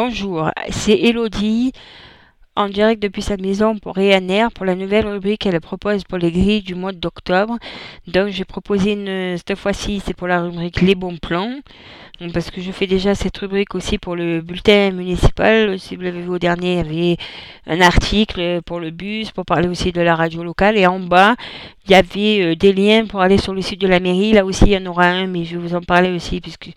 Bonjour, c'est Elodie en direct depuis sa maison pour Ryanair pour la nouvelle rubrique qu'elle propose pour les grilles du mois d'octobre. Donc j'ai proposé une cette fois-ci c'est pour la rubrique les bons plans. parce que je fais déjà cette rubrique aussi pour le bulletin municipal. Si vous l'avez vu au dernier, il y avait un article pour le bus, pour parler aussi de la radio locale. Et en bas, il y avait euh, des liens pour aller sur le site de la mairie. Là aussi, il y en aura un, mais je vais vous en parler aussi, puisque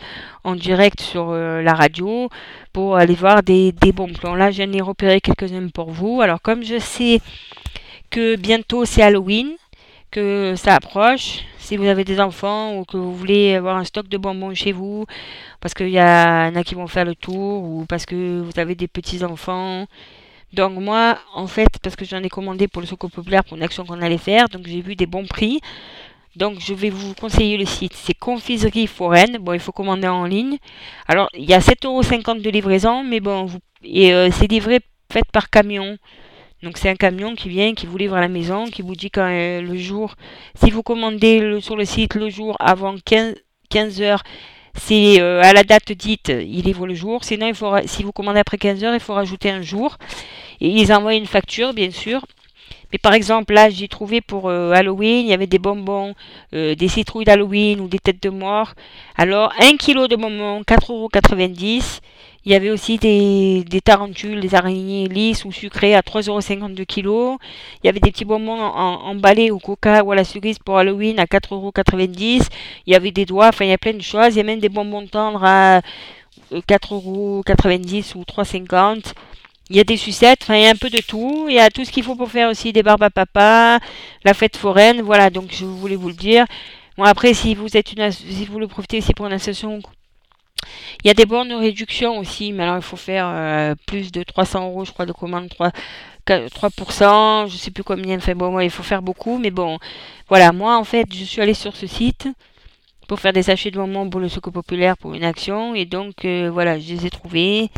en direct sur euh, la radio, pour aller voir des, des bons plans. Là, j'en ai repéré quelques-uns pour vous. Alors, comme je sais que bientôt c'est Halloween, que ça approche, si vous avez des enfants ou que vous voulez avoir un stock de bonbons chez vous, parce qu'il y en a qui vont faire le tour, ou parce que vous avez des petits-enfants, donc moi, en fait, parce que j'en ai commandé pour le Secours Populaire pour une action qu'on allait faire, donc j'ai vu des bons prix. Donc je vais vous conseiller le site. C'est Confiserie Foraine. Bon, il faut commander en ligne. Alors, il y a 7,50€ de livraison, mais bon, et euh, c'est livré fait par camion. Donc c'est un camion qui vient, qui vous livre à la maison, qui vous dit quand euh, le jour, si vous commandez sur le site le jour avant 15, 15 heures, c'est euh, à la date dite, il livre le jour. Sinon, il faut, si vous commandez après 15 heures, il faut rajouter un jour. Et ils envoient une facture, bien sûr. Mais par exemple, là, j'ai trouvé pour euh, Halloween, il y avait des bonbons, euh, des citrouilles d'Halloween ou des têtes de mort. Alors, 1 kg de bonbons, 4,90€. Il y avait aussi des, tarentules, des araignées lisses ou sucrées à 3,52€ kg. Il y avait des petits bonbons emballés au coca ou à la cerise pour Halloween à 4,90€. Il y avait des doigts, enfin il y a plein de choses. Il y a même des bonbons tendres à 4,90€ euh, ou 3,50€. Il y a des sucettes, enfin il y a un peu de tout. Il y a tout ce qu'il faut pour faire aussi des barbes à papa, la fête foraine, voilà, donc je voulais vous le dire. Bon après si vous êtes une si vous le profitez aussi pour une association il y a des bornes de réduction aussi, mais alors il faut faire euh, plus de 300 euros, je crois, de commande 3, 3%, je sais plus combien, enfin bon, moi, il faut faire beaucoup, mais bon, voilà, moi en fait, je suis allée sur ce site pour faire des sachets de moments pour le Secours Populaire pour une action, et donc euh, voilà, je les ai trouvés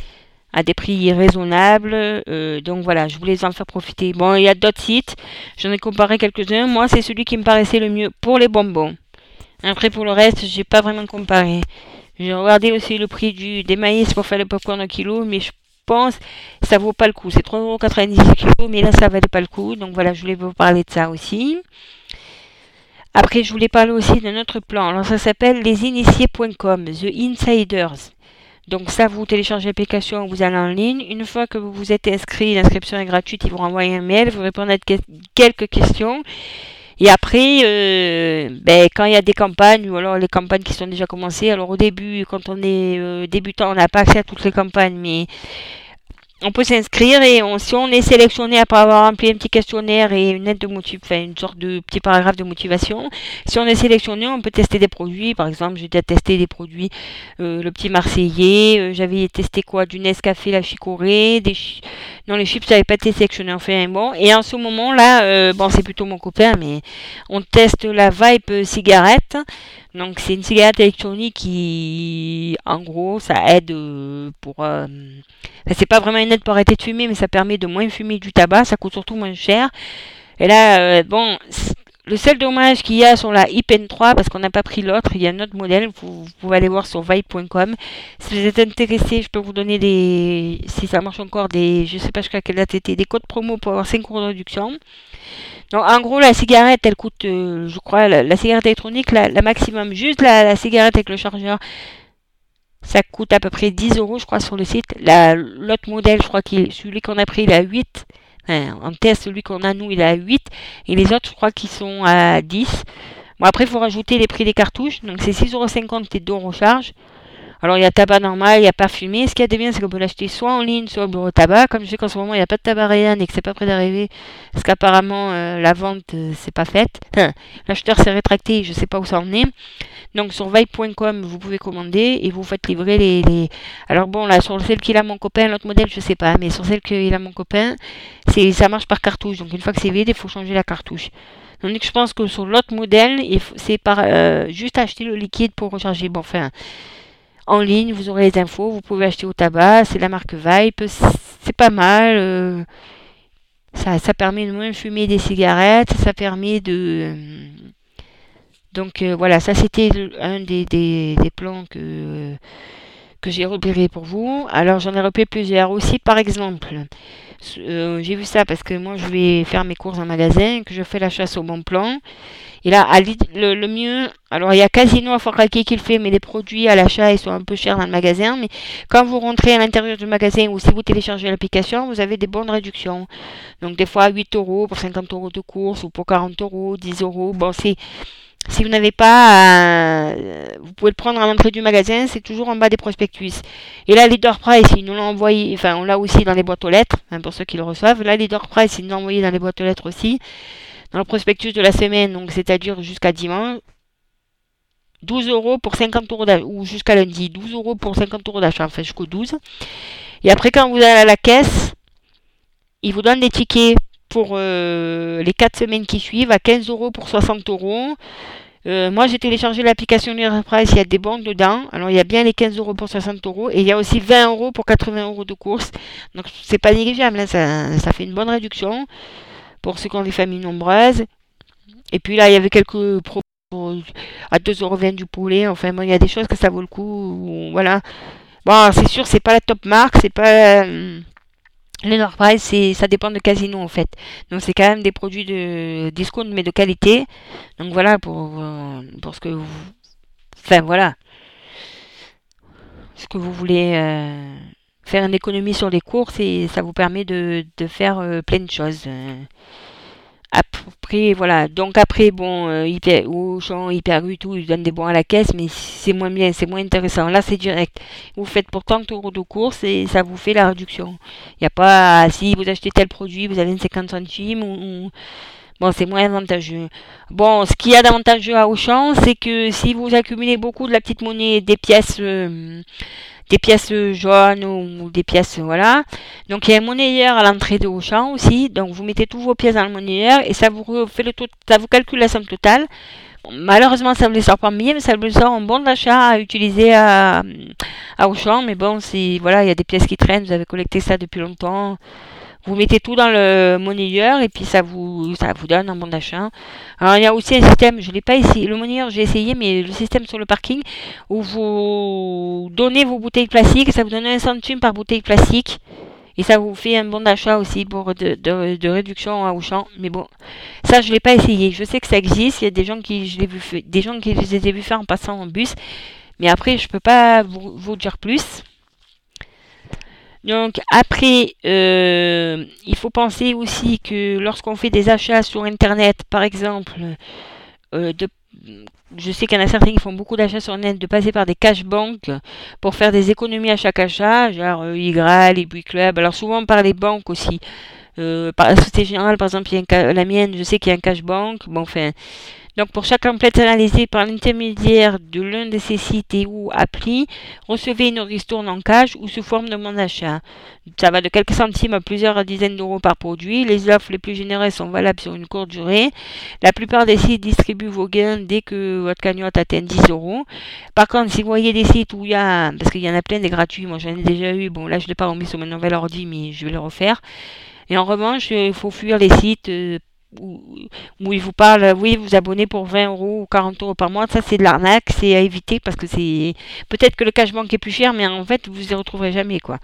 à des prix raisonnables, euh, donc voilà, je voulais en faire profiter. Bon, il y a d'autres sites, j'en ai comparé quelques-uns, moi c'est celui qui me paraissait le mieux pour les bonbons. Après pour le reste, j'ai pas vraiment comparé. J'ai regardé aussi le prix du, des maïs pour faire le popcorn au kilo, mais je pense que ça vaut pas le coup. C'est 3,90€ kilo, mais là ça valait pas le coup. Donc voilà, je voulais vous parler de ça aussi. Après, je voulais parler aussi d'un autre plan. Alors ça s'appelle lesinitiés.com, The Insiders. Donc ça, vous téléchargez l'application, vous allez en ligne. Une fois que vous vous êtes inscrit, l'inscription est gratuite, ils vous renvoient un mail, vous répondez à quelques questions. Et après, euh, ben, quand il y a des campagnes, ou alors les campagnes qui sont déjà commencées, alors au début, quand on est euh, débutant, on n'a pas accès à toutes les campagnes, mais on peut s'inscrire et si on est sélectionné après avoir rempli un petit questionnaire et une aide de enfin une sorte de petit paragraphe de motivation, si on est sélectionné, on peut tester des produits. Par exemple, j'ai testé des produits, euh, le petit Marseillais, euh, j'avais testé quoi, du Nescafé, la chicorée, des non les chips, j'avais pas été sélectionné. Enfin bon, et en ce moment là, euh, bon c'est plutôt mon copain, mais on teste la Vibe cigarette. Donc c'est une cigarette électronique qui, en gros, ça aide euh, pour... Euh, c'est pas vraiment une aide pour arrêter de fumer, mais ça permet de moins fumer du tabac, ça coûte surtout moins cher. Et là, euh, bon, le seul dommage qu'il y a sur la IPN 3, parce qu'on n'a pas pris l'autre, il y a un autre modèle, vous, vous pouvez aller voir sur vibe.com. Si vous êtes intéressé, je peux vous donner des, si ça marche encore, des, je sais pas jusqu'à quelle date était, des codes promo pour avoir 5 euros de réduction. Donc en gros, la cigarette, elle coûte, euh, je crois, la, cigarette électronique, la, maximum, juste la, cigarette avec le chargeur, ça coûte à peu près 10 euros, je crois, sur le site. L'autre modèle, je crois, qu'il, celui qu'on a pris, il a 8 en test, celui qu'on a, nous, il est à 8. Et les autres, je crois qu'ils sont à 10. Bon, après, il faut rajouter les prix des cartouches. Donc, c'est 6,50€ et 2€ recharge. Alors, il y a tabac normal, il y a parfumé. Ce qui est bien, c'est qu'on peut l'acheter soit en ligne, soit au bureau tabac. Comme je sais qu'en ce moment, il n'y a pas de tabac réel et que c'est pas prêt d'arriver, parce qu'apparemment, euh, la vente, euh, c'est pas faite. L'acheteur s'est rétracté, je sais pas où ça en est. Donc, sur vibe.com, vous pouvez commander et vous faites livrer les, Alors, bon, là, sur celle qu'il a mon copain, l'autre modèle, je sais pas, mais sur celle qu'il a mon copain, ça marche par cartouche. Donc, une fois que c'est vide, il faut changer la cartouche. Donc, je pense que sur l'autre modèle, c'est par euh, juste acheter le liquide pour recharger. Bon, enfin en ligne, vous aurez les infos, vous pouvez acheter au tabac, c'est la marque Vipe, c'est pas mal. Euh, ça, ça, permet de moins fumer des cigarettes, ça permet de... Euh, donc euh, voilà, ça c'était un des, plans que, que j'ai repéré pour vous. Alors j'en ai repéré plusieurs aussi, par exemple. Euh, j'ai vu ça parce que moi je vais faire mes courses en magasin, que je fais la chasse au bon plan. Et là, le, mieux, alors il y a Casino à Fort qui le fait, mais les produits à l'achat ils sont un peu chers dans le magasin. Mais quand vous rentrez à l'intérieur du magasin ou si vous téléchargez l'application, vous avez des bonnes réductions. Donc des fois 8 euros pour 50 euros de course ou pour 40 euros, 10 euros. Bon, c'est si vous n'avez pas, euh, vous pouvez le prendre à l'entrée du magasin, c'est toujours en bas des prospectus. Et là, Leader Price, ils nous l'ont envoyé, enfin, on l'a aussi dans les boîtes aux lettres, hein, pour ceux qui le reçoivent. Là, Leader Price, ils nous l'ont envoyé dans les boîtes aux lettres aussi, dans le prospectus de la semaine, donc c'est-à-dire jusqu'à dimanche. 12 euros pour 50 euros d'achat, ou jusqu'à lundi, 12 euros pour 50 euros d'achat, enfin jusqu'au 12. Et après, quand vous allez à la caisse, ils vous donnent des tickets pour euh, les 4 semaines qui suivent à 15 euros pour 60 euros. Euh, moi, j'ai téléchargé l'application Price, il y a des bons dedans. Alors, il y a bien les 15 euros pour 60 euros et il y a aussi 20 euros pour 80 euros de course. Donc, c'est pas négligeable, hein. ça, fait une bonne réduction pour ceux qui ont des familles nombreuses. Et puis là, il y avait quelques propos à 2,20 euros du poulet. Enfin, bon, il y a des choses que ça vaut le coup. Voilà. Bon, c'est sûr, c'est pas la top marque, c'est pas. Euh, les Price, c'est, ça dépend de Casino en fait. Donc c'est quand même des produits de discount mais de qualité. Donc voilà pour, euh, pour ce que vous... Enfin voilà. Ce que vous voulez euh, faire une économie sur les courses et ça vous permet de, de faire euh, plein de choses. Voilà. Donc après, bon, hyper, Auchan, Hyper U, tout, ils donnent des bons à la caisse, mais c'est moins bien, c'est moins intéressant. Là, c'est direct. Vous faites pour 30 euros de course et ça vous fait la réduction. Il n'y a pas, si vous achetez tel produit, vous avez une 50 centimes ou, Bon, c'est moins avantageux. Bon, ce qu'il y a d'avantageux à Auchan, c'est que si vous accumulez beaucoup de la petite monnaie, des pièces, euh, des pièces jaunes ou des pièces, voilà. Donc il y a un monnayeur à l'entrée de Auchan aussi. Donc vous mettez tous vos pièces dans le monnayeur et ça vous fait le tout, ça vous calcule la somme totale. Malheureusement, ça vous les sort pas bien, mais ça vous sort en bon d'achat à utiliser à, à Auchan. Mais bon, c'est voilà, il y a des pièces qui traînent, vous avez collecté ça depuis longtemps. Vous mettez tout dans le monnayeur et puis ça vous, ça vous donne un bon d'achat. Alors il y a aussi un système, je ne l'ai pas essayé, le monnayeur j'ai essayé, mais le système sur le parking où vous donnez vos bouteilles plastiques, ça vous donne un centime par bouteille plastique. Et ça vous fait un bon d'achat aussi pour de, de, réduction à Auchan. Mais bon, ça je l'ai pas essayé. Je sais que ça existe. Il y a des gens qui je vu des gens qui les ai vus faire en passant en bus. Mais après, je peux pas vous dire plus. Donc après, euh, il faut penser aussi que lorsqu'on fait des achats sur Internet, par exemple, euh, je sais qu'il y en a certains qui font beaucoup d'achats sur Internet, de passer par des cash banks pour faire des économies à chaque achat, genre euh, YGRAL, Club, alors souvent par les banques aussi. Par la Société Générale, par exemple, il y a la mienne, je sais qu'il y a un cash bank. Bon, enfin, donc pour chaque template analysé par l'intermédiaire de l'un de ces sites et ou applis, recevez une ristourne en cash ou sous forme de mon achat. Ça va de quelques centimes à plusieurs dizaines d'euros par produit. Les offres les plus généreuses sont valables sur une courte durée. La plupart des sites distribuent vos gains dès que votre cagnotte atteint 10 euros. Par contre, si vous voyez des sites où il y a, parce qu'il y en a plein des gratuits, moi j'en ai déjà eu, bon là je ne l'ai pas remis sur mon nouvel ordi, mais je vais le refaire. Et en revanche, il faut fuir les sites euh, où, il vous parle, oui, vous abonnez pour 20 euros ou 40 euros par mois, ça c'est de l'arnaque, c'est à éviter parce que c'est peut-être que le cashbank est plus cher, mais en fait vous les retrouverez jamais quoi.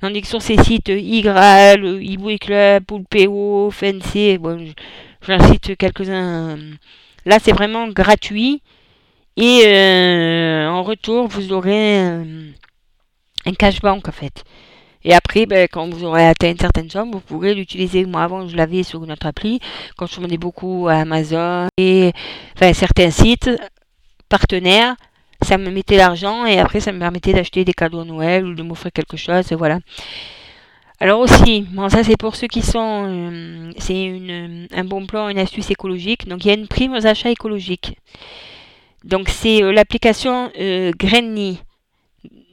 Tandis que sur ces sites YGRAL, eBook Club, PO, FNC, bon, j'en cite quelques-uns. Là c'est vraiment gratuit et euh, en retour vous aurez euh, un cashbank en fait. Et après, ben, quand vous aurez atteint une certaine somme, vous pourrez l'utiliser. Moi, avant, je l'avais sur notre appli. Quand je vendais beaucoup à Amazon et certains sites partenaires, ça me mettait l'argent et après, ça me permettait d'acheter des cadeaux Noël ou de m'offrir quelque chose. Voilà. Alors aussi, bon, ça c'est pour ceux qui sont, euh, c'est un bon plan, une astuce écologique. Donc il y a une prime aux achats écologiques. Donc c'est euh, l'application euh,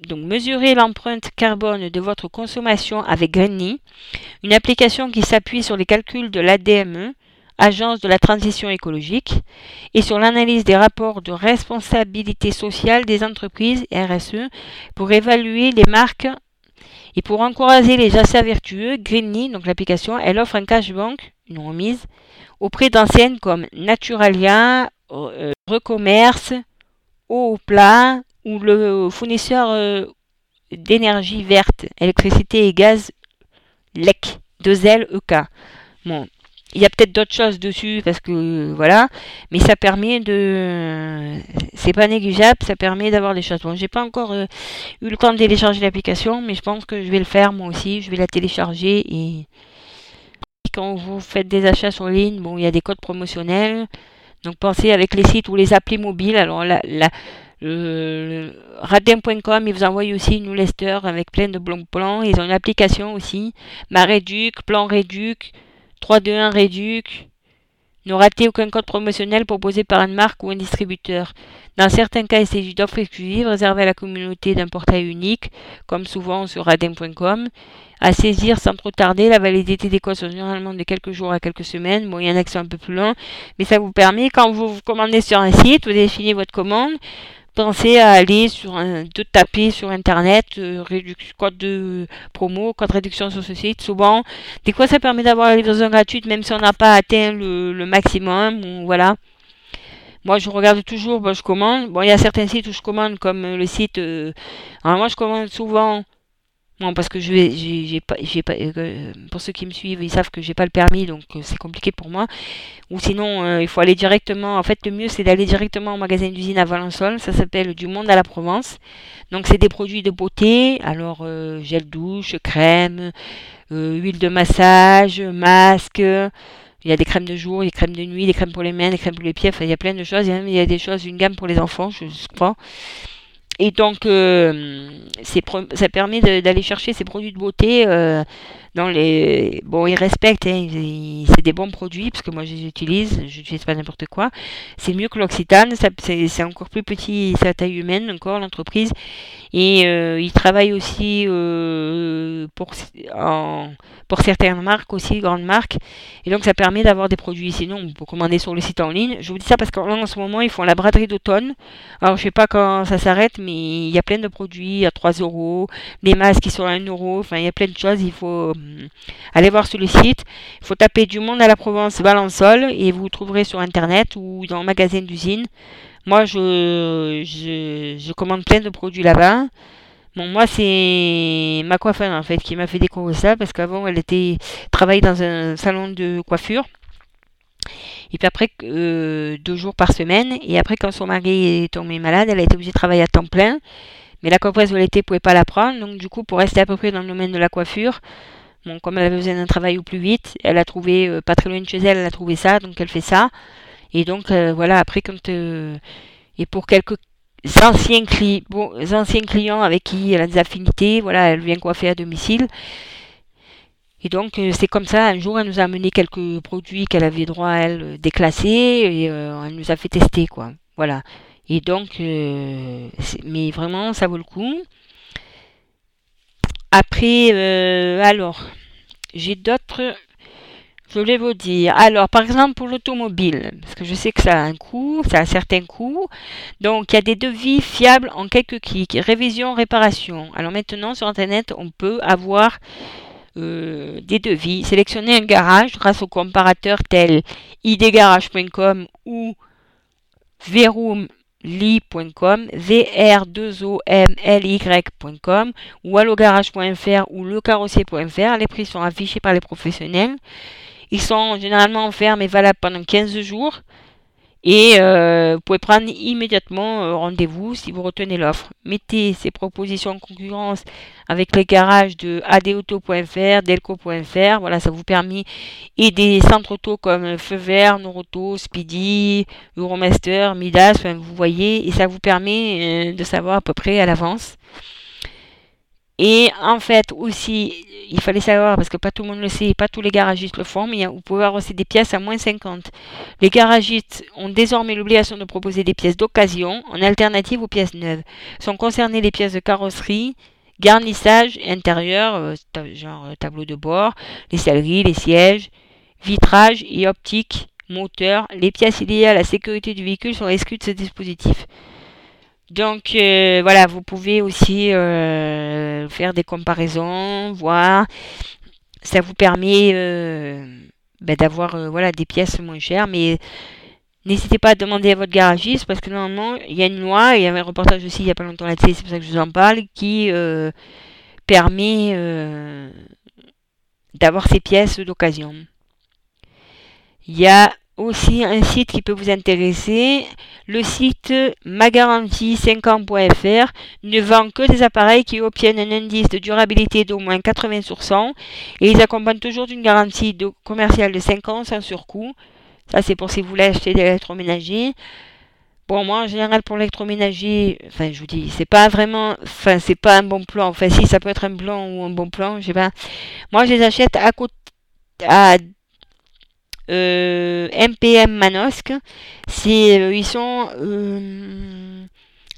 donc, mesurez l'empreinte carbone de votre consommation avec Greenly, une application qui s'appuie sur les calculs de l'ADME, Agence de la transition écologique, et sur l'analyse des rapports de responsabilité sociale des entreprises RSE pour évaluer les marques et pour encourager les achats vertueux. Greenly, donc l'application, elle offre un cashbank, une remise, auprès d'anciennes comme Naturalia, euh, Recommerce, Eau au plat, ou le fournisseur euh, d'énergie verte, électricité et gaz LEC, 2L EK. Bon, il y a peut-être d'autres choses dessus parce que voilà, mais ça permet de, c'est pas négligeable, ça permet d'avoir des choses. Bon, j'ai pas encore euh, eu le temps de télécharger l'application, mais je pense que je vais le faire moi aussi. Je vais la télécharger et quand vous faites des achats sur ligne, bon, il y a des codes promotionnels. Donc pensez avec les sites ou les applis mobiles. Alors la, la Radin.com, ils vous envoient aussi une newsletter avec plein de bons plans. Ils ont une application aussi. Ma Réduc, Plan Réduc, 321 Réduc. Ne ratez aucun code promotionnel proposé par une marque ou un distributeur? Dans certains cas, il s'agit d'offres exclusives réservées à la communauté d'un portail unique, comme souvent sur radin.com. À saisir sans trop tarder, la validité des codes sont généralement de quelques jours à quelques semaines. Bon, il y en a qui sont un peu plus longs, mais ça vous permet, quand vous vous commandez sur un site, vous définissez votre commande, pensez à aller sur un, de taper sur internet euh, code de promo, code de réduction sur ce site. Souvent, des fois ça permet d'avoir la livraison gratuite même si on n'a pas atteint le, maximum. voilà. Moi je regarde toujours, bon, je commande. Bon, il y a certains sites où je commande comme le site. Euh, alors moi je commande souvent Bon, parce que je vais, j'ai pas, euh, pour ceux qui me suivent, ils savent que j'ai pas le permis, donc euh, c'est compliqué pour moi. Ou sinon, euh, il faut aller directement. En fait, le mieux c'est d'aller directement au magasin d'usine à Valençol. Ça s'appelle Du Monde à la Provence. Donc c'est des produits de beauté. Alors gel douche, crème, huile de massage, masque. Il y a des crèmes de jour, des crèmes de nuit, des crèmes pour les mains, des crèmes pour les pieds. Enfin, il y a plein de choses. Il y a, des choses, une gamme pour les enfants, je crois. Et donc, euh, ça permet d'aller chercher ces produits de beauté dans les. Bon, ils respectent, hein, c'est des bons produits, parce que moi je les utilise, je n'utilise pas n'importe quoi. C'est mieux que l'Occitane, c'est encore plus petit, c'est à taille humaine encore l'entreprise. Et euh, ils travaillent aussi euh, pour, en, pour certaines marques, aussi grandes marques. Et donc ça permet d'avoir des produits. Sinon, on peut commander sur le site en ligne. Je vous dis ça parce qu'en ce moment, ils font la braderie d'automne. Alors je sais pas quand ça s'arrête, mais il y a plein de produits à 3 euros, les masques qui sont à 1 euro, enfin il y a plein de choses. Il faut allez voir sur le site. Il faut taper du monde à la Provence Valençol et vous trouverez sur internet ou dans le magasin d'usine. Moi, je, je, commande plein de produits là-bas. Moi, c'est ma coiffeuse en fait qui m'a fait découvrir ça parce qu'avant, elle était travaillait dans un salon de coiffure. Et puis après, euh, deux jours par semaine. Et après, quand son mari est tombé malade, elle a été obligée de travailler à temps plein. Mais la coiffeuse où elle était pouvait pas la prendre. Donc, du coup, pour rester à peu près dans le domaine de la coiffure, Comme elle avait besoin d'un travail au plus vite, elle a trouvé, euh, pas très loin de chez elle, elle a trouvé ça, donc elle fait ça. Et donc, euh, voilà, après, quand. Euh, et pour quelques anciens, anciens clients avec qui elle a des affinités, voilà, elle vient coiffer à domicile. Et donc, c'est comme ça, un jour, elle nous a amené quelques produits qu'elle avait droit à elle déclassés, et elle nous a fait tester, quoi. Voilà. Et donc, mais vraiment, ça vaut le coup. Après, euh, alors, j'ai d'autres. Je voulais vous dire. Alors, par exemple, pour l'automobile, parce que je sais que ça a un coût, ça a un certain coût. Donc, il y a des devis fiables en quelques clics. Révision, réparation. Alors maintenant, sur Internet, on peut avoir euh, des devis. Sélectionner un garage grâce aux comparateurs tels idgarage.com ou Verum li.com, vr2omly.com ou allogarage.fr ou lecarrossier.fr. Les prix sont affichés par les professionnels. Ils sont généralement offerts mais valables pendant 15 jours. Et euh, vous pouvez prendre immédiatement euh, rendez-vous si vous retenez l'offre. Mettez ces propositions en concurrence avec les garages de adauto.fr, delco.fr. Voilà, ça vous permet et des centres auto comme Feu Vert, Noroto, Speedy, Euromaster, Midas. vous voyez, et ça vous permet euh, de savoir à peu près à l'avance. Et en fait aussi, il fallait savoir, parce que pas tout le monde le sait, pas tous les garagistes le font, mais vous pouvez avoir aussi des pièces à moins 50. Les garagistes ont désormais l'obligation de proposer des pièces d'occasion en alternative aux pièces neuves. Sont concernées les pièces de carrosserie, garnissage intérieur, euh, genre euh, tableau de bord, les selleries, les sièges, vitrage et optique, moteur. Les pièces liées à la sécurité du véhicule sont exclues de ce dispositif. Donc euh, voilà, vous pouvez aussi euh, faire des comparaisons, voir. Ça vous permet euh, ben, d'avoir voilà des pièces moins chères, mais N'hésitez pas à demander à votre garagiste parce que normalement, il y a une loi, il y avait un reportage aussi il n'y a pas longtemps là-dessus, c'est pour ça que je vous en parle, qui permet d'avoir ces pièces d'occasion. Il y a aussi un site qui peut vous intéresser. Le site magarantie50.fr ne vend que des appareils qui obtiennent un indice de durabilité d'au moins 80 sur 100 et ils accompagnent toujours d'une garantie commerciale de 5 ans sans surcoût. Ça, c'est pour si vous voulez acheter des électroménagers. Bon, moi, en général, pour l'électroménager, enfin, je vous dis, c'est pas vraiment, enfin, c'est pas un bon plan. Enfin, si, ça peut être un plan ou un bon plan, je sais pas. Moi, je les achète à côté, à MPM euh, Manosque. C'est, euh, ils sont euh,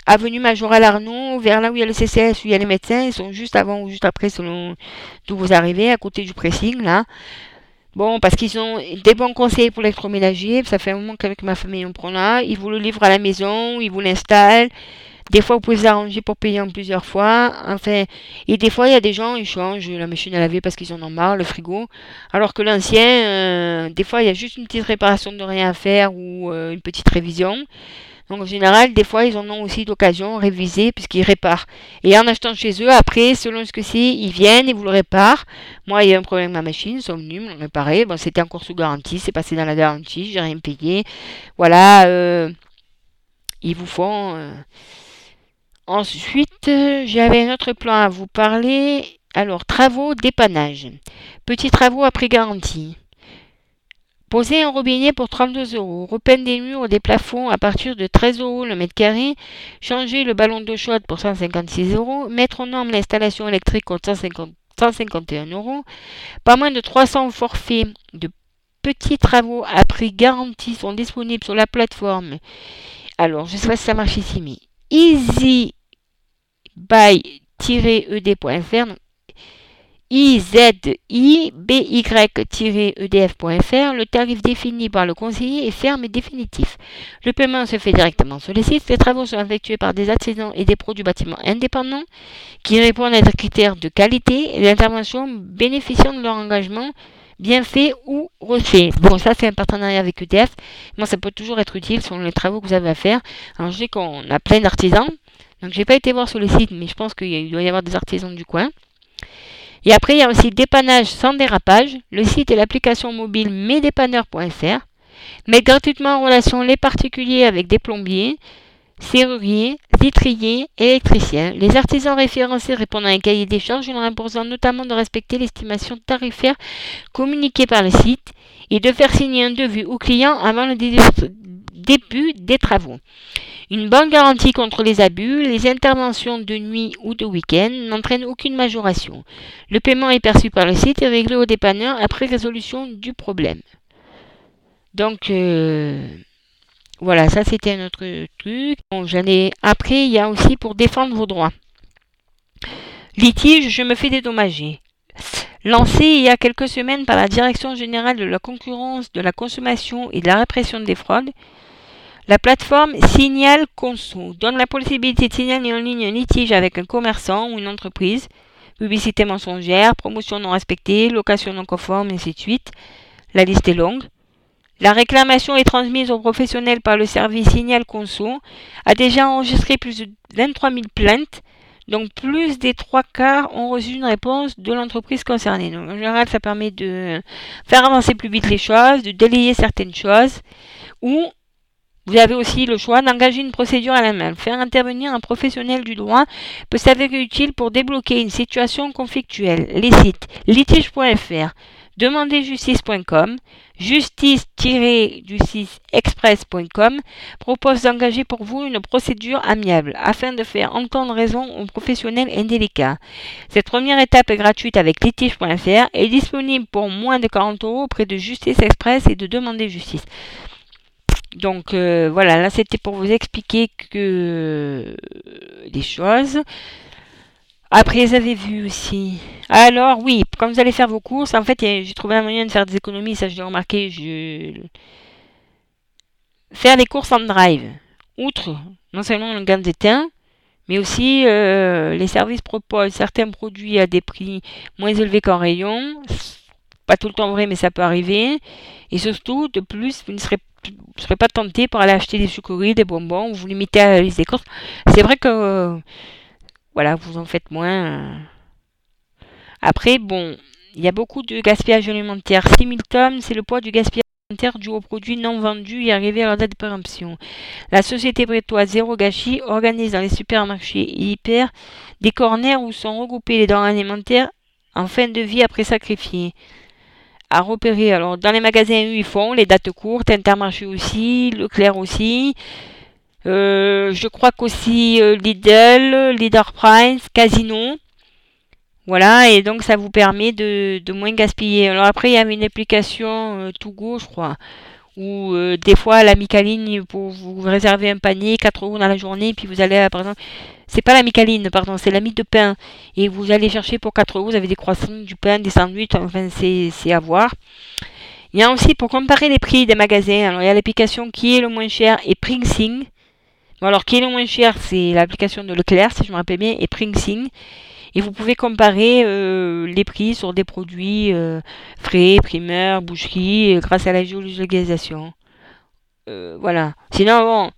avenue Majoral Arnaud, vers là où il y a le CCS, où il y a les médecins. Ils sont juste avant ou juste après, selon d'où vous arrivez, à côté du pressing, là. Bon, parce qu'ils ont des bons conseils pour l'électroménager. Ça fait un moment qu'avec ma famille, on prend là. Ils vous le livrent à la maison, ils vous l'installent. Des fois, vous pouvez vous arranger pour payer en plusieurs fois. Enfin, et des fois, il y a des gens, ils changent la machine à laver parce qu'ils en ont marre, le frigo. Alors que l'ancien, euh, des fois, il y a juste une petite réparation de rien à faire ou euh, une petite révision. Donc en général, des fois, ils en ont aussi d'occasion réviser puisqu'ils réparent. Et en achetant chez eux, après, selon ce que c'est, ils viennent et vous le réparent. Moi, il y a un problème avec ma machine, ils sont venus me le réparer. Bon, c'était encore sous garantie, c'est passé dans la garantie, j'ai rien payé. Voilà, euh, ils vous font. Ensuite, euh, j'avais un autre plan à vous parler. Alors, travaux dépannage. Petits travaux après garantie. Poser un robinet pour 32 euros. Repeindre des murs ou des plafonds à partir de 13 euros le mètre carré. Changer le ballon d'eau chaude pour 156 euros. Mettre aux normes l'installation électrique pour 151 euros. Pas moins de 300 forfaits de petits travaux à prix garanti sont disponibles sur la plateforme. Alors, je sais pas si ça marche ici, mais Easy by-ed.fr IZI-BY-EDF.fr, le tarif défini par le conseiller est ferme et définitif. Le paiement se fait directement sur le site. Les travaux sont effectués par des artisans et des produits bâtiments indépendants qui répondent à des critères de qualité et d'intervention bénéficiant de leur engagement bien fait ou refait. Bon, ça c'est un partenariat avec EDF. Moi, ça peut toujours être utile selon les travaux que vous avez à faire. Alors, je sais qu'on a plein d'artisans donc j'ai pas été voir sur le site, mais je pense qu'il doit y avoir des artisans du coin. Et après, il y a aussi dépannage sans dérapage. Le site et l'application mobile mesdépanneurs.fr mettent gratuitement en relation les particuliers avec des plombiers, serruriers, vitriers, électriciens. Les artisans référencés répondent à un cahier des charges leur imposant notamment de respecter l'estimation tarifaire communiquée par le site et de faire signer un devis au client avant le début des travaux. Une bonne garantie contre les abus, les interventions de nuit ou de week-end n'entraînent aucune majoration. Le paiement est perçu par le site et réglé au dépanneur après résolution du problème. Donc euh, voilà, ça c'était un autre truc. Bon, Après, il y a aussi pour défendre vos droits. Litige, je me fais dédommager. Lancé il y a quelques semaines par la Direction générale de la concurrence, de la consommation et de la répression des fraudes, la plateforme Signal Conso donne la possibilité de signaler en ligne un litige avec un commerçant ou une entreprise, publicité mensongère, promotion non respectée, location non conforme, et ainsi de suite. La liste est longue. La réclamation est transmise aux professionnels par le service Signal Conso, a déjà enregistré plus de 23 000 plaintes, donc plus des trois quarts ont reçu une réponse de l'entreprise concernée. Donc en général, ça permet de faire avancer plus vite les choses, de délayer certaines choses, ou vous avez aussi le choix d'engager une procédure à la main. Faire intervenir un professionnel du droit peut s'avérer utile pour débloquer une situation conflictuelle. Les sites litige.fr, demanderjustice.com, justice-express.com proposent d'engager pour vous une procédure amiable afin de faire entendre raison aux professionnels indélicats. Cette première étape est gratuite avec litige.fr et disponible pour moins de 40 euros auprès de Justice Express et de Demander Justice. Donc euh, voilà, là c'était pour vous expliquer que des choses. Après, vous avez vu aussi. Alors oui, quand vous allez faire vos courses, en fait, j'ai trouvé un moyen de faire des économies, ça je l'ai remarqué. Je... Faire des courses en drive. Outre non seulement le gain de mais aussi euh, les services proposent certains produits à des prix moins élevés qu'en rayon. pas tout le temps vrai, mais ça peut arriver. Et surtout, de plus, vous ne serez, pas tenté pour aller acheter des sucreries, des bonbons, vous limitez à la liste des courses. C'est vrai que, voilà, vous en faites moins. Après, bon, il y a beaucoup de gaspillage alimentaire. 6000 tonnes, c'est le poids du gaspillage alimentaire dû aux produits non vendus et arrivés à leur date de péremption. La société brétoise Zéro Gâchis organise dans les supermarchés hyper des corners où sont regroupés les denrées alimentaires en fin de vie après sacrifier. À repérer, alors dans les magasins ils font, les dates courtes, Intermarché aussi, Leclerc aussi. Euh, je crois qu'aussi euh, Lidl, Leader Price, Casino. Voilà, et donc ça vous permet de, moins gaspiller. Alors après, il y a une application euh, Togo, je crois, où euh, des fois la Micaline, pour vous réserver un panier, 4 euros dans la journée, puis vous allez, par exemple, c'est pas la Micaline, pardon, c'est la de pain, et vous allez chercher pour 4 euros, vous avez des croissants, du pain, des sandwichs, enfin c'est à voir. Il y a aussi pour comparer les prix des magasins, alors il y a l'application qui est le moins cher et Pringsing. Bon alors qui est le moins cher, c'est l'application de Leclerc, si je me rappelle bien, et Pringsing. Et vous pouvez comparer euh, les prix sur des produits euh, frais, primeurs, boucherie, euh, grâce à la géolocalisation. voilà. Sinon, bon,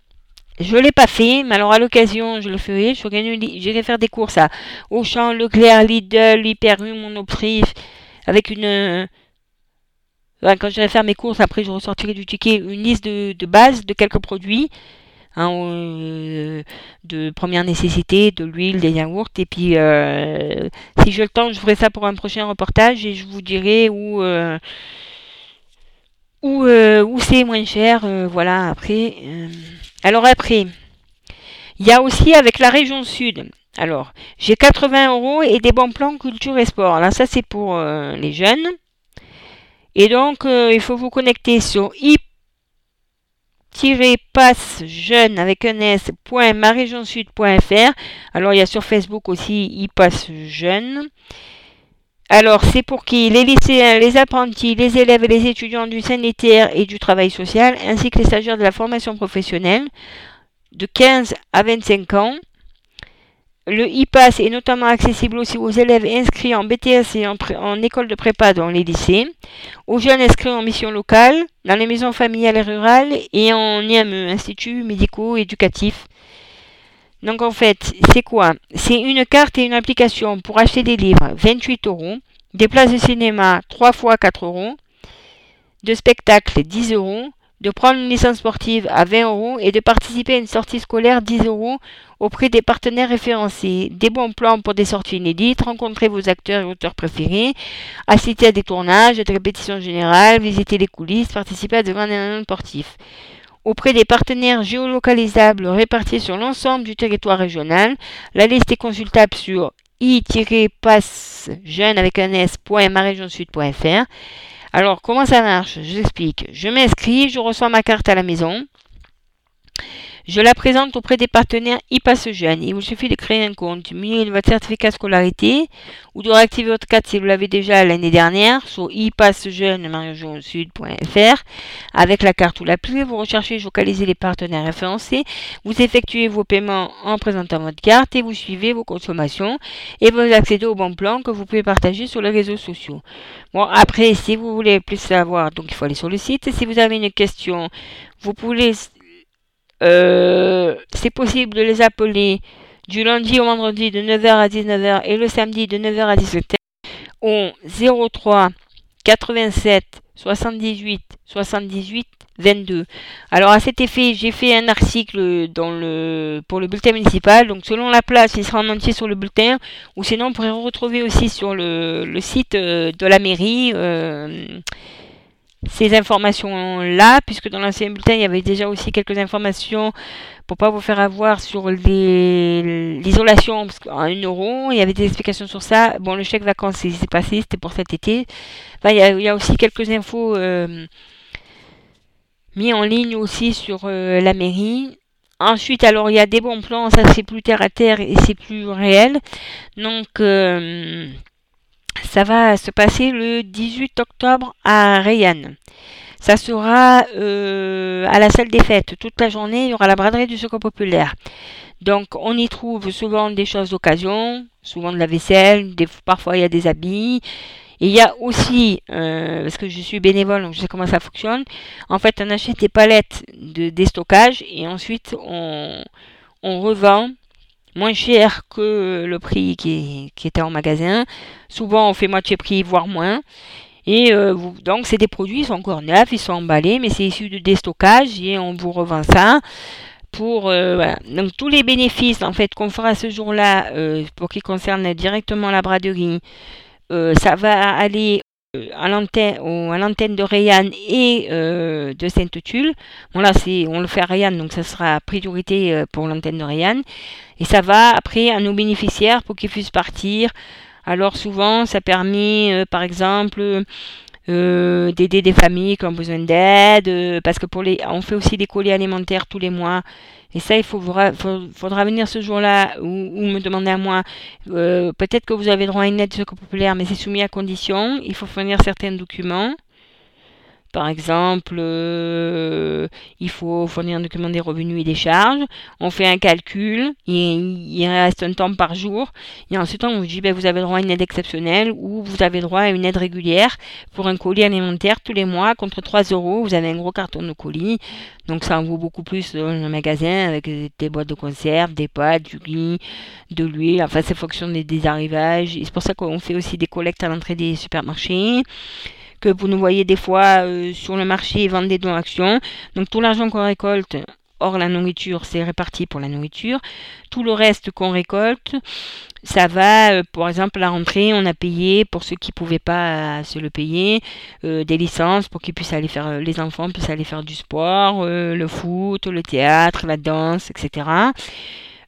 je ne l'ai pas fait, mais alors à l'occasion, je le ferai. J'irai faire des courses à Auchan, Leclerc, Lidl, Hyper U, Monoprix, avec une... quand j'irai faire mes courses, après je ressortirai du ticket une liste de, de base de quelques produits. Hein, euh, de première nécessité, de l'huile, des yaourts. Et puis, euh, si j'ai le temps, je ferai ça pour un prochain reportage et je vous dirai où, euh, où, c'est moins cher. voilà, après. alors après, il y a aussi avec la région sud. Alors, j'ai 80 euros et des bons plans culture et sport. Là, ça, c'est pour les jeunes. Et donc, il faut vous connecter sur hip passe jeune avec un s Alors il y a sur Facebook aussi il passe jeune. Alors c'est pour qui? Les lycéens, les apprentis, les élèves et les étudiants du sanitaire et du travail social, ainsi que les stagiaires de la formation professionnelle de 15 à 25 ans. Le e-pass est notamment accessible aussi aux élèves inscrits en BTS et en, école de prépa dans les lycées, aux jeunes inscrits en mission locale, dans les maisons familiales et rurales et en IME, Institut médico-éducatif. Donc en fait, c'est quoi? C'est une carte et une application pour acheter des livres, 28 euros, des places de cinéma, 3 fois 4 euros, de spectacle, 10 euros, de prendre une licence sportive à 20 euros et de participer à une sortie scolaire 10 euros auprès des partenaires référencés. Des bons plans pour des sorties inédites, rencontrer vos acteurs et auteurs préférés, assister à des tournages, des répétitions générales, visiter les coulisses, participer à des grands événements sportifs. Auprès des partenaires géolocalisables répartis sur l'ensemble du territoire régional, la liste est consultable sur i-passe-jeune avec un s.marégionsud.fr alors, comment ça marche? Je vous explique. Je m'inscris, je reçois ma carte à la maison. Je la présente auprès des partenaires iPass Jeune. Il vous suffit de créer un compte, de votre certificat scolarité ou de réactiver votre carte si vous l'avez déjà l'année dernière sur ipassjeune.fr avec la carte ou l'appli. Vous recherchez, vous localisez les partenaires référencés. Vous effectuez vos paiements en présentant votre carte et vous suivez vos consommations et vous accédez au bon plan que vous pouvez partager sur les réseaux sociaux. Bon, après, si vous voulez plus savoir, donc il faut aller sur le site. Si vous avez une question, vous pouvez c'est possible de les appeler du lundi au vendredi de 9h à 19h et le samedi de 9h à 17h au 03 87 78 78 22. Alors à cet effet, j'ai fait un article pour le bulletin municipal. Donc selon la place, il sera en entier sur le bulletin. Ou sinon, on pourrait retrouver aussi sur le, le site euh, de la mairie. Euh, ces informations-là, puisque dans l'ancien bulletin, il y avait déjà aussi quelques informations pour pas vous faire avoir sur l'isolation en 1 euro. Il y avait des explications sur ça. Bon, le chèque vacances, c'est passé, c'était pour cet été. il, y a, aussi quelques infos euh, mis en ligne aussi sur euh, la mairie. Ensuite, alors, il y a des bons plans, ça c'est plus terre à terre et c'est plus réel. Donc, euh, ça va se passer le 18 octobre à Rayanne. Ça sera euh, à la salle des fêtes. Toute la journée, il y aura la braderie du secours populaire. Donc, on y trouve souvent des choses d'occasion, souvent de la vaisselle, parfois il y a des habits. Il y a aussi, euh, parce que je suis bénévole, donc je sais comment ça fonctionne, en fait, on achète des palettes de déstockage et ensuite on revend moins cher que le prix qui, était en magasin. Souvent, on fait moitié prix, voire moins. Et euh, donc, c'est des produits, ils sont encore neufs, ils sont emballés, mais c'est issu de déstockage et on vous revend ça pour euh, donc tous les bénéfices en fait qu'on fera ce jour-là euh, pour qui concerne directement la braderie ça va aller à l'antenne à l'antenne de Rayanne et de Sainte-Tulle. Bon là on le fait à Rayanne donc ça sera priorité pour l'antenne de Rayanne et ça va après à nos bénéficiaires pour qu'ils puissent partir. Alors souvent ça permet par exemple euh, d'aider des familles qui ont besoin d'aide, euh, parce que pour les, on fait aussi des colis alimentaires tous les mois. Et ça, il faut, faudra venir ce jour-là ou, me demander à moi. Euh, peut-être que vous avez droit à une aide populaire, mais c'est soumis à condition. Il faut fournir certains documents. Par exemple, euh, il faut fournir un document des revenus et des charges. On fait un calcul, il, reste un temps par jour. Et ensuite, on vous dit, ben, vous avez droit à une aide exceptionnelle ou vous avez droit à une aide régulière pour un colis alimentaire tous les mois contre 3 euros. Vous avez un gros carton de colis. Donc ça en vaut beaucoup plus dans un magasin avec des boîtes de conserve, des pâtes, du riz, de l'huile. Enfin, c'est fonction des arrivages. C'est pour ça qu'on fait aussi des collectes à l'entrée des supermarchés que vous nous voyez des fois euh, sur le marché vendre des dons actions. Donc tout l'argent qu'on récolte, hors la nourriture, c'est réparti pour la nourriture. Tout le reste qu'on récolte, ça va, euh, par exemple, la rentrée, on a payé pour ceux qui ne pouvaient pas euh, se le payer, des licences pour qu'ils puissent aller faire, les enfants puissent aller faire du sport, le foot, le théâtre, la danse, etc.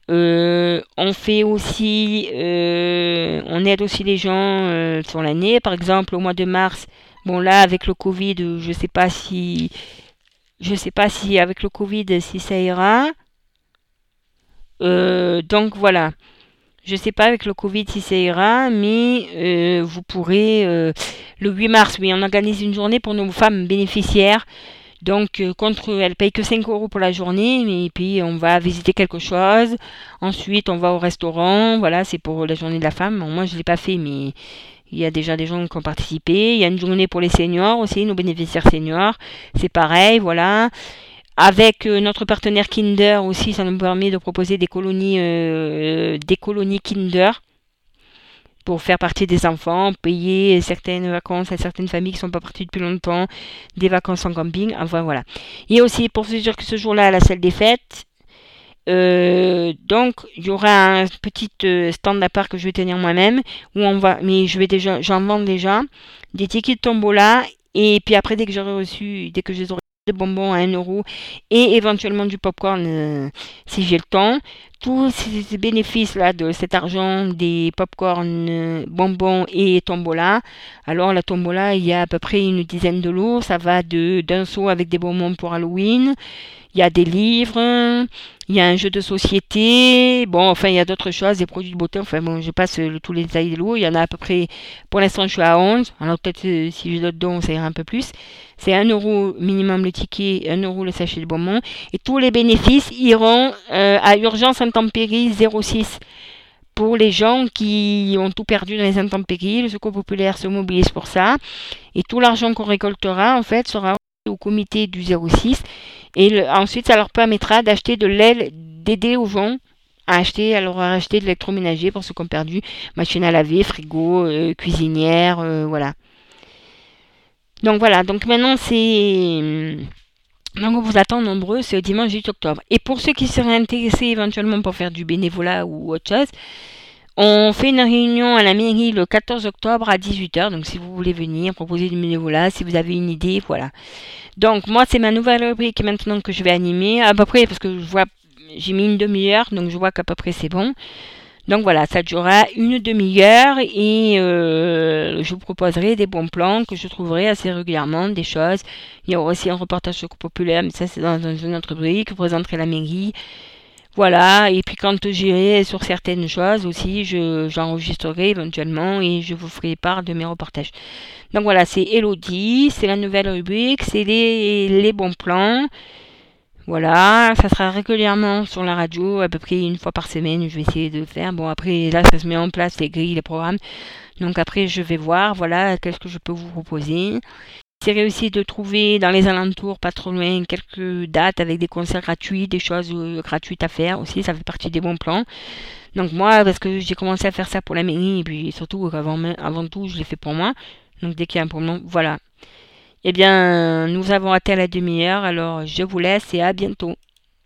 on fait aussi, on aide aussi les gens sur l'année. Par exemple, au mois de mars, Bon là avec le Covid, je sais pas si je sais pas si avec le Covid si ça ira. Euh, donc voilà. Je sais pas avec le Covid si ça ira, mais euh, vous pourrez euh, le 8 mars, oui, on organise une journée pour nos femmes bénéficiaires. Donc contre, elles payent que 5 euros pour la journée, mais puis on va visiter quelque chose. Ensuite, on va au restaurant. Voilà, c'est pour la journée de la femme. moi, je l'ai pas fait, mais il y a déjà des gens qui ont participé. Il y a une journée pour les seniors aussi, nos bénéficiaires seniors. C'est pareil, voilà. Avec euh, notre partenaire Kinder aussi, ça nous permet de proposer des colonies, euh, des colonies Kinder pour faire partie des enfants, payer certaines vacances à certaines familles qui ne sont pas parties depuis longtemps, des vacances en camping, enfin voilà. Et aussi pour se dire que ce jour-là, à la salle des fêtes, euh, donc il y aura un petit euh, stand à part que je vais tenir moi-même où on va mais je vais déjà j'en vends déjà des tickets de tombola et puis après dès que j'aurai reçu dès que j'aurai des bonbons à 1 euro et éventuellement du popcorn euh, si j'ai le temps. Tous ces bénéfices là de cet argent des popcorn bonbons et tombola alors la tombola il y a à peu près une dizaine de lots ça va de d'un seau avec des bonbons pour Halloween il y a des livres, il y a un jeu de société, bon, enfin, il y a d'autres choses, des produits de beauté, enfin, bon, je passe tous les détails de l'eau, il y en a à peu près, pour l'instant, je suis à 11, alors peut-être euh, si j'ai d'autres dons, ça ira un peu plus. C'est 1 euro minimum le ticket, 1 euro le sachet de bonbons, et tous les bénéfices iront euh, à Urgence Intempéries 06 pour les gens qui ont tout perdu dans les intempéries. Le Secours populaire se mobilise pour ça. Et tout l'argent qu'on récoltera, en fait, sera au comité du 06 et ensuite ça leur permettra d'acheter de l'aile, d'aider aux gens à acheter, à acheter de l'électroménager pour ceux qui ont perdu, machine à laver, frigo, euh, cuisinière, euh, voilà. Donc voilà, donc maintenant c'est... Donc on vous attend nombreux, c'est le dimanche 8 octobre. Et pour ceux qui seraient intéressés éventuellement pour faire du bénévolat ou autre chose, on fait une réunion à la mairie le 14 octobre à 18h. Donc si vous voulez venir proposer du bénévolat, si vous avez une idée, voilà. Donc moi c'est ma nouvelle rubrique maintenant que je vais animer à peu près parce que je vois j'ai mis une demi-heure donc je vois qu'à peu près c'est bon. Donc voilà, ça durera une demi-heure et euh, je vous proposerai des bons plans que je trouverai assez régulièrement, des choses. Il y aura aussi un reportage populaire, mais ça c'est dans une autre rubrique, je présenterai la mairie. Voilà, et puis quand j'irai sur certaines choses aussi, j'enregistrerai éventuellement et je vous ferai part de mes reportages. Donc voilà, c'est Elodie, c'est la nouvelle rubrique, c'est les, les bons plans. Voilà, ça sera régulièrement sur la radio, à peu près une fois par semaine, je vais essayer de faire. Bon, après, là, ça se met en place, les grilles, les programmes. Donc après, je vais voir, voilà, qu'est-ce que je peux vous proposer. J'essaierai aussi de trouver dans les alentours, pas trop loin, quelques dates avec des concerts gratuits, des choses euh, gratuites à faire aussi, ça fait partie des bons plans. Donc moi, parce que j'ai commencé à faire ça pour la mairie, et puis surtout, avant, avant tout, je l'ai fait pour moi. Donc dès qu'il y a un problème, voilà. Eh bien, nous avons atteint la demi-heure, alors je vous laisse et à bientôt.